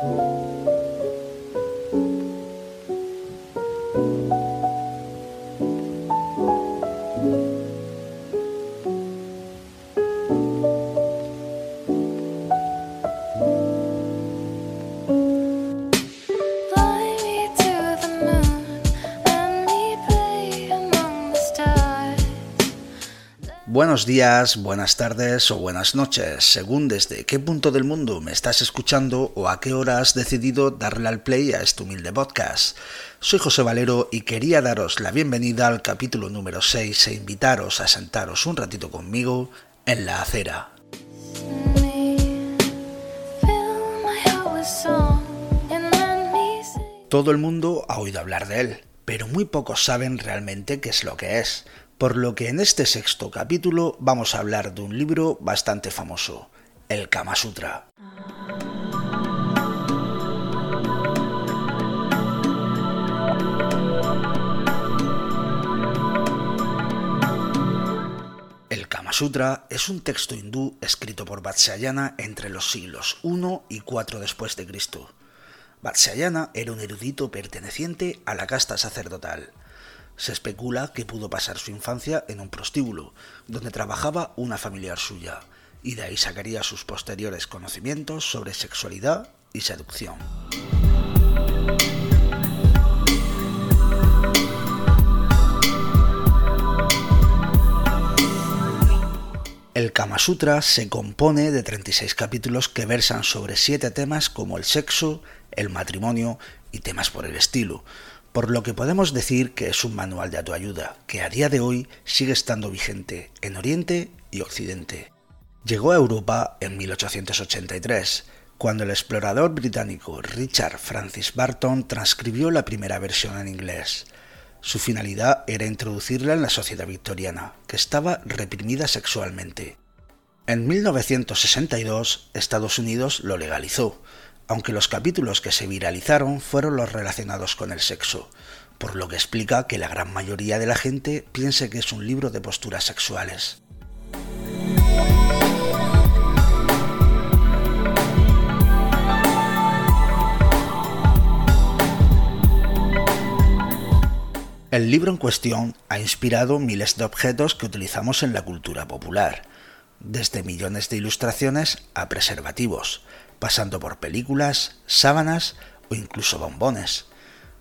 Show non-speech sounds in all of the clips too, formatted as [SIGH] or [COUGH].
thank you Buenos días, buenas tardes o buenas noches, según desde qué punto del mundo me estás escuchando o a qué hora has decidido darle al play a este humilde podcast. Soy José Valero y quería daros la bienvenida al capítulo número 6 e invitaros a sentaros un ratito conmigo en la acera. Todo el mundo ha oído hablar de él, pero muy pocos saben realmente qué es lo que es por lo que en este sexto capítulo vamos a hablar de un libro bastante famoso, el Kama Sutra. El Kama Sutra es un texto hindú escrito por Vatsyayana entre los siglos I y IV después de Cristo. Vatsyayana era un erudito perteneciente a la casta sacerdotal se especula que pudo pasar su infancia en un prostíbulo, donde trabajaba una familiar suya, y de ahí sacaría sus posteriores conocimientos sobre sexualidad y seducción. El Kama Sutra se compone de 36 capítulos que versan sobre siete temas como el sexo, el matrimonio y temas por el estilo, por lo que podemos decir que es un manual de autoayuda que a día de hoy sigue estando vigente en Oriente y Occidente. Llegó a Europa en 1883, cuando el explorador británico Richard Francis Barton transcribió la primera versión en inglés. Su finalidad era introducirla en la sociedad victoriana, que estaba reprimida sexualmente. En 1962, Estados Unidos lo legalizó, aunque los capítulos que se viralizaron fueron los relacionados con el sexo, por lo que explica que la gran mayoría de la gente piense que es un libro de posturas sexuales. El libro en cuestión ha inspirado miles de objetos que utilizamos en la cultura popular, desde millones de ilustraciones a preservativos, pasando por películas, sábanas o incluso bombones.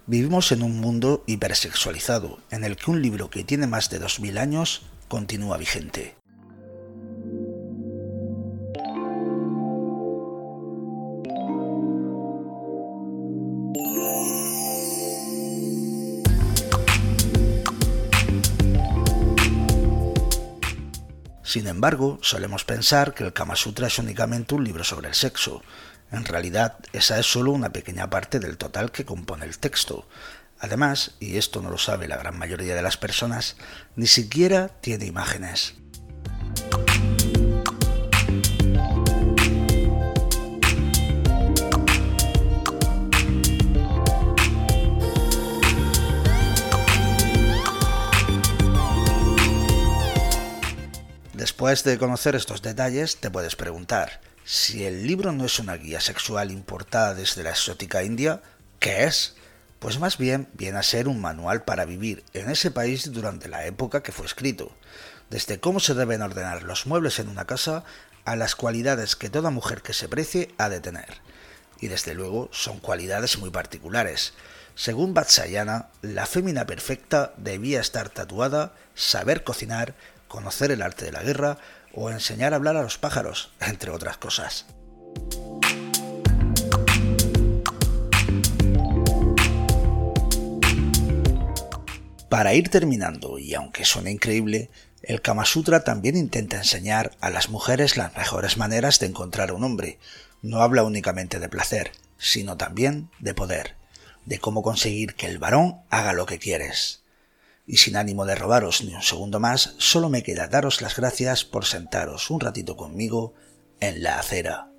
Vivimos en un mundo hipersexualizado, en el que un libro que tiene más de 2000 años continúa vigente. Sin embargo, solemos pensar que el Kama Sutra es únicamente un libro sobre el sexo. En realidad, esa es solo una pequeña parte del total que compone el texto. Además, y esto no lo sabe la gran mayoría de las personas, ni siquiera tiene imágenes. Después de conocer estos detalles, te puedes preguntar, si el libro no es una guía sexual importada desde la exótica India, ¿qué es? Pues más bien viene a ser un manual para vivir en ese país durante la época que fue escrito, desde cómo se deben ordenar los muebles en una casa a las cualidades que toda mujer que se precie ha de tener. Y desde luego son cualidades muy particulares. Según Vatsayana, la fémina perfecta debía estar tatuada, saber cocinar, conocer el arte de la guerra o enseñar a hablar a los pájaros, [LAUGHS] entre otras cosas. Para ir terminando, y aunque suene increíble, el Kama Sutra también intenta enseñar a las mujeres las mejores maneras de encontrar a un hombre. No habla únicamente de placer, sino también de poder, de cómo conseguir que el varón haga lo que quieres y sin ánimo de robaros ni un segundo más, solo me queda daros las gracias por sentaros un ratito conmigo en la acera.